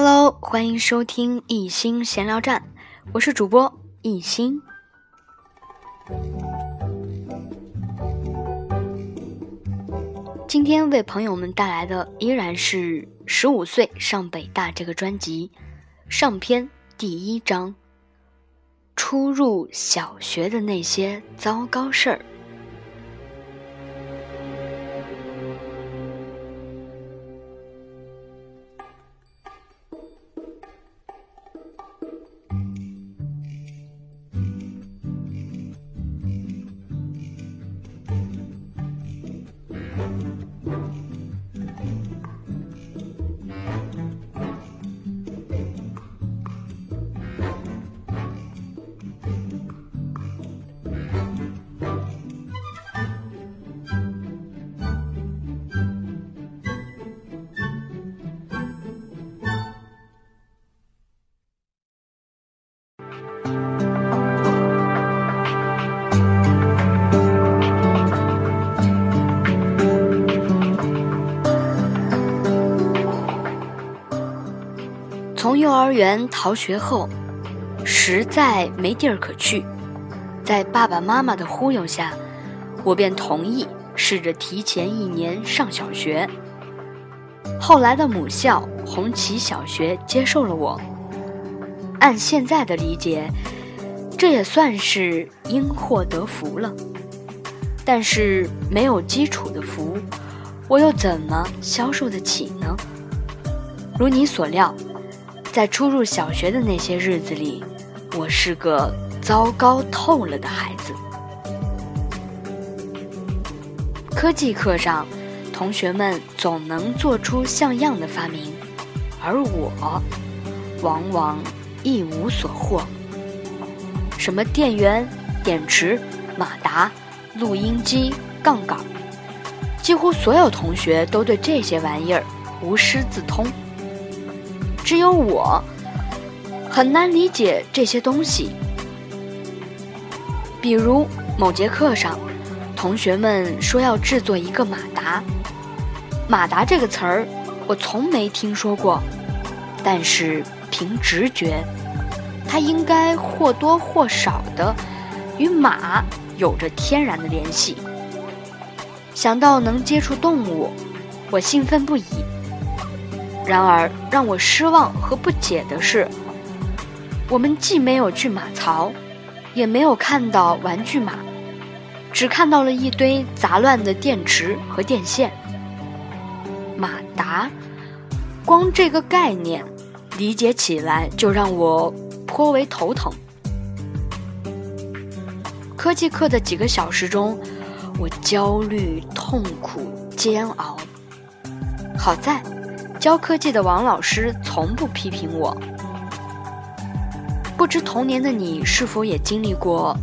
Hello，欢迎收听一心闲聊站，我是主播一心。今天为朋友们带来的依然是《十五岁上北大》这个专辑上篇第一章：初入小学的那些糟糕事儿。幼儿园逃学后，实在没地儿可去，在爸爸妈妈的忽悠下，我便同意试着提前一年上小学。后来的母校红旗小学接受了我。按现在的理解，这也算是因祸得福了。但是没有基础的福，我又怎么消受得起呢？如你所料。在初入小学的那些日子里，我是个糟糕透了的孩子。科技课上，同学们总能做出像样的发明，而我往往一无所获。什么电源、电池、马达、录音机、杠杆，几乎所有同学都对这些玩意儿无师自通。只有我很难理解这些东西，比如某节课上，同学们说要制作一个马达。马达这个词儿我从没听说过，但是凭直觉，它应该或多或少的与马有着天然的联系。想到能接触动物，我兴奋不已。然而，让我失望和不解的是，我们既没有去马槽，也没有看到玩具马，只看到了一堆杂乱的电池和电线。马达，光这个概念理解起来就让我颇为头疼。科技课的几个小时中，我焦虑、痛苦、煎熬。好在。教科技的王老师从不批评我。不知童年的你是否也经历过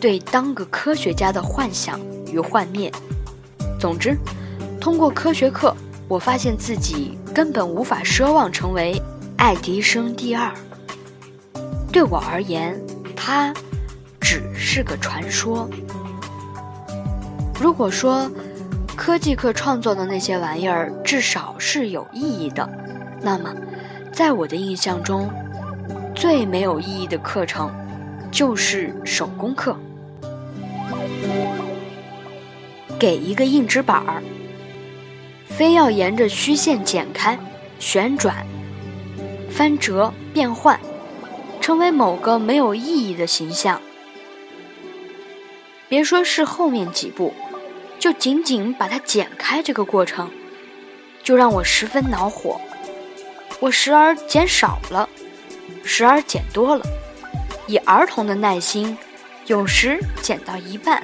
对当个科学家的幻想与幻灭？总之，通过科学课，我发现自己根本无法奢望成为爱迪生第二。对我而言，他只是个传说。如果说，科技课创作的那些玩意儿至少是有意义的，那么，在我的印象中，最没有意义的课程就是手工课。给一个硬纸板儿，非要沿着虚线剪开、旋转、翻折、变换，成为某个没有意义的形象。别说是后面几步。就仅仅把它剪开这个过程，就让我十分恼火。我时而剪少了，时而剪多了，以儿童的耐心，有时剪到一半，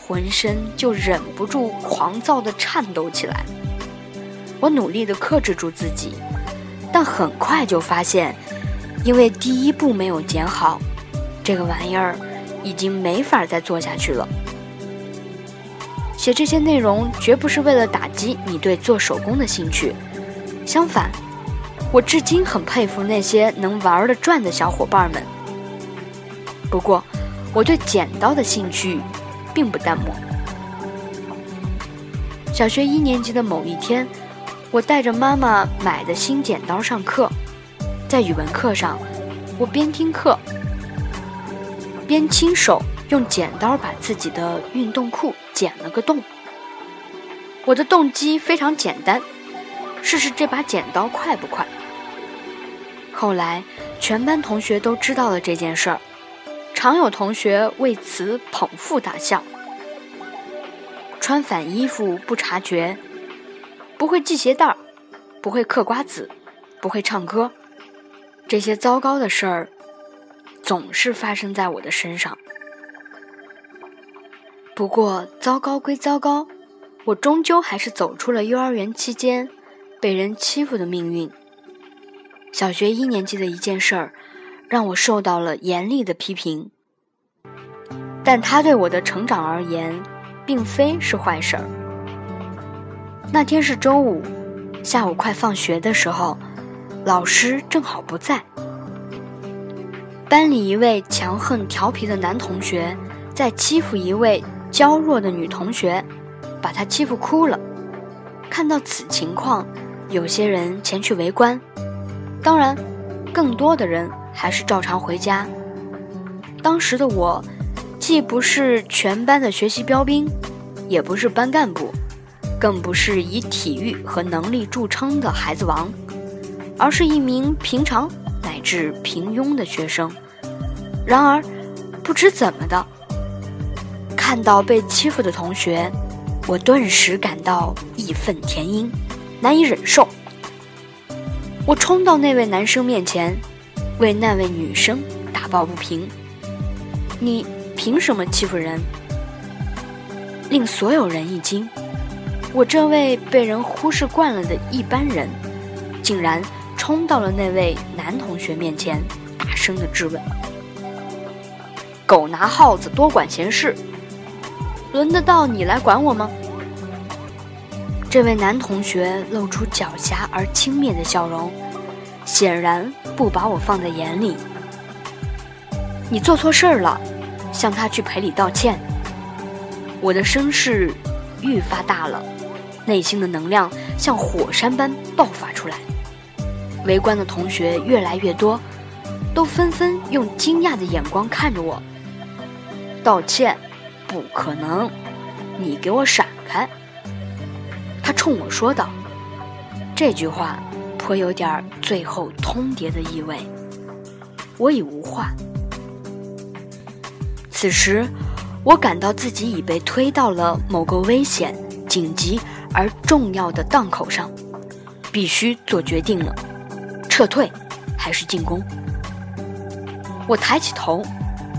浑身就忍不住狂躁地颤抖起来。我努力地克制住自己，但很快就发现，因为第一步没有剪好，这个玩意儿已经没法再做下去了。写这些内容绝不是为了打击你对做手工的兴趣，相反，我至今很佩服那些能玩得转的小伙伴们。不过，我对剪刀的兴趣并不淡漠。小学一年级的某一天，我带着妈妈买的新剪刀上课，在语文课上，我边听课边亲手用剪刀把自己的运动裤剪了个洞。我的动机非常简单，试试这把剪刀快不快。后来，全班同学都知道了这件事儿，常有同学为此捧腹大笑。穿反衣服不察觉，不会系鞋带儿，不会嗑瓜子，不会唱歌，这些糟糕的事儿总是发生在我的身上。不过，糟糕归糟糕。我终究还是走出了幼儿园期间被人欺负的命运。小学一年级的一件事儿，让我受到了严厉的批评，但它对我的成长而言，并非是坏事儿。那天是周五下午，快放学的时候，老师正好不在。班里一位强横调皮的男同学在欺负一位娇弱的女同学。把他欺负哭了。看到此情况，有些人前去围观，当然，更多的人还是照常回家。当时的我，既不是全班的学习标兵，也不是班干部，更不是以体育和能力著称的孩子王，而是一名平常乃至平庸的学生。然而，不知怎么的，看到被欺负的同学。我顿时感到义愤填膺，难以忍受。我冲到那位男生面前，为那位女生打抱不平：“你凭什么欺负人？”令所有人一惊，我这位被人忽视惯了的一般人，竟然冲到了那位男同学面前，大声的质问：“狗拿耗子，多管闲事。”轮得到你来管我吗？这位男同学露出狡黠而轻蔑的笑容，显然不把我放在眼里。你做错事儿了，向他去赔礼道歉。我的声势愈发大了，内心的能量像火山般爆发出来。围观的同学越来越多，都纷纷用惊讶的眼光看着我。道歉。不可能！你给我闪开！他冲我说道。这句话颇有点最后通牒的意味。我已无话。此时，我感到自己已被推到了某个危险、紧急而重要的档口上，必须做决定了：撤退还是进攻？我抬起头，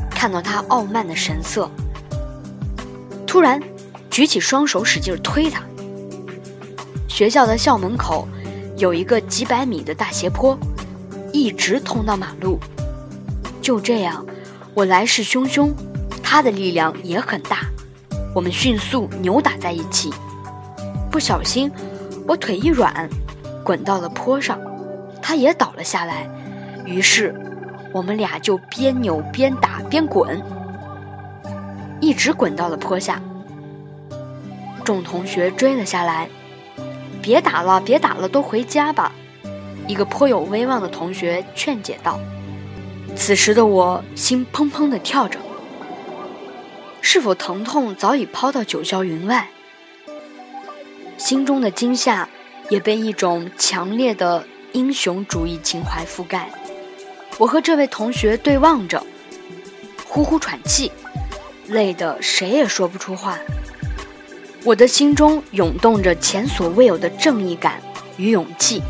看到他傲慢的神色。突然，举起双手使劲推他。学校的校门口有一个几百米的大斜坡，一直通到马路。就这样，我来势汹汹，他的力量也很大，我们迅速扭打在一起。不小心，我腿一软，滚到了坡上，他也倒了下来。于是，我们俩就边扭边打边滚。一直滚到了坡下，众同学追了下来。别打了，别打了，都回家吧。一个颇有威望的同学劝解道。此时的我心砰砰地跳着，是否疼痛早已抛到九霄云外？心中的惊吓也被一种强烈的英雄主义情怀覆盖。我和这位同学对望着，呼呼喘气。累得谁也说不出话，我的心中涌动着前所未有的正义感与勇气。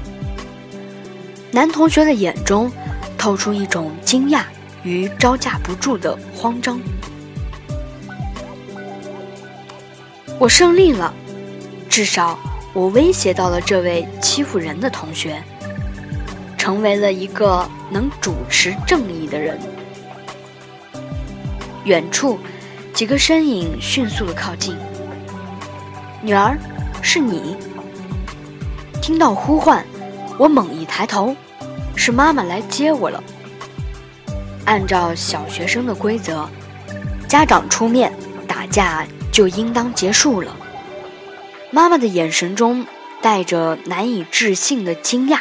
男同学的眼中透出一种惊讶与招架不住的慌张。我胜利了，至少我威胁到了这位欺负人的同学，成为了一个能主持正义的人。远处。几个身影迅速的靠近。女儿，是你。听到呼唤，我猛一抬头，是妈妈来接我了。按照小学生的规则，家长出面，打架就应当结束了。妈妈的眼神中带着难以置信的惊讶，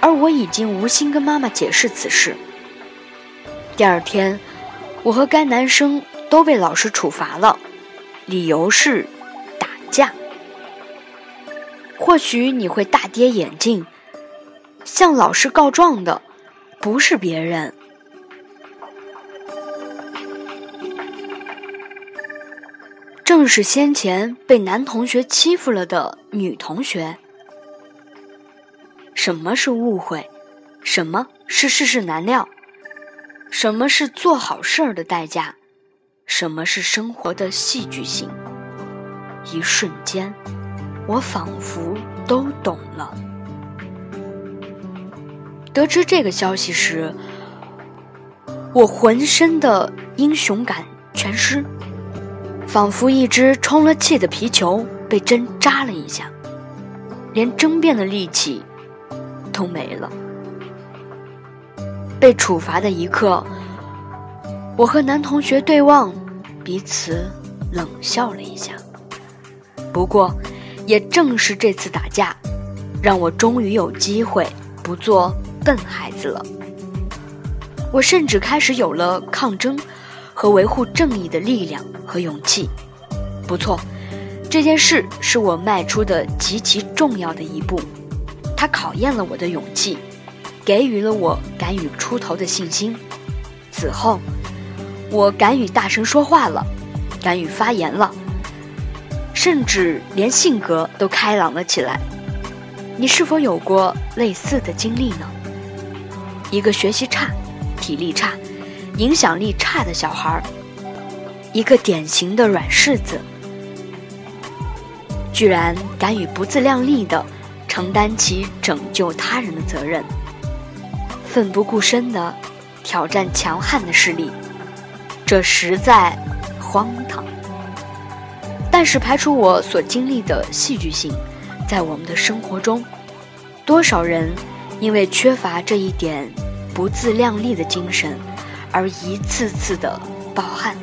而我已经无心跟妈妈解释此事。第二天，我和该男生都被老师处罚了，理由是假。或许你会大跌眼镜，向老师告状的不是别人。正是先前被男同学欺负了的女同学。什么是误会？什么是世事难料？什么是做好事儿的代价？什么是生活的戏剧性？一瞬间，我仿佛都懂了。得知这个消息时，我浑身的英雄感全失。仿佛一只充了气的皮球被针扎了一下，连争辩的力气都没了。被处罚的一刻，我和男同学对望，彼此冷笑了一下。不过，也正是这次打架，让我终于有机会不做笨孩子了。我甚至开始有了抗争。和维护正义的力量和勇气，不错，这件事是我迈出的极其重要的一步，它考验了我的勇气，给予了我敢于出头的信心。此后，我敢于大声说话了，敢于发言了，甚至连性格都开朗了起来。你是否有过类似的经历呢？一个学习差、体力差。影响力差的小孩儿，一个典型的软柿子，居然敢于不自量力的承担起拯救他人的责任，奋不顾身的挑战强悍的势力，这实在荒唐。但是排除我所经历的戏剧性，在我们的生活中，多少人因为缺乏这一点不自量力的精神。而一次次的暴汗。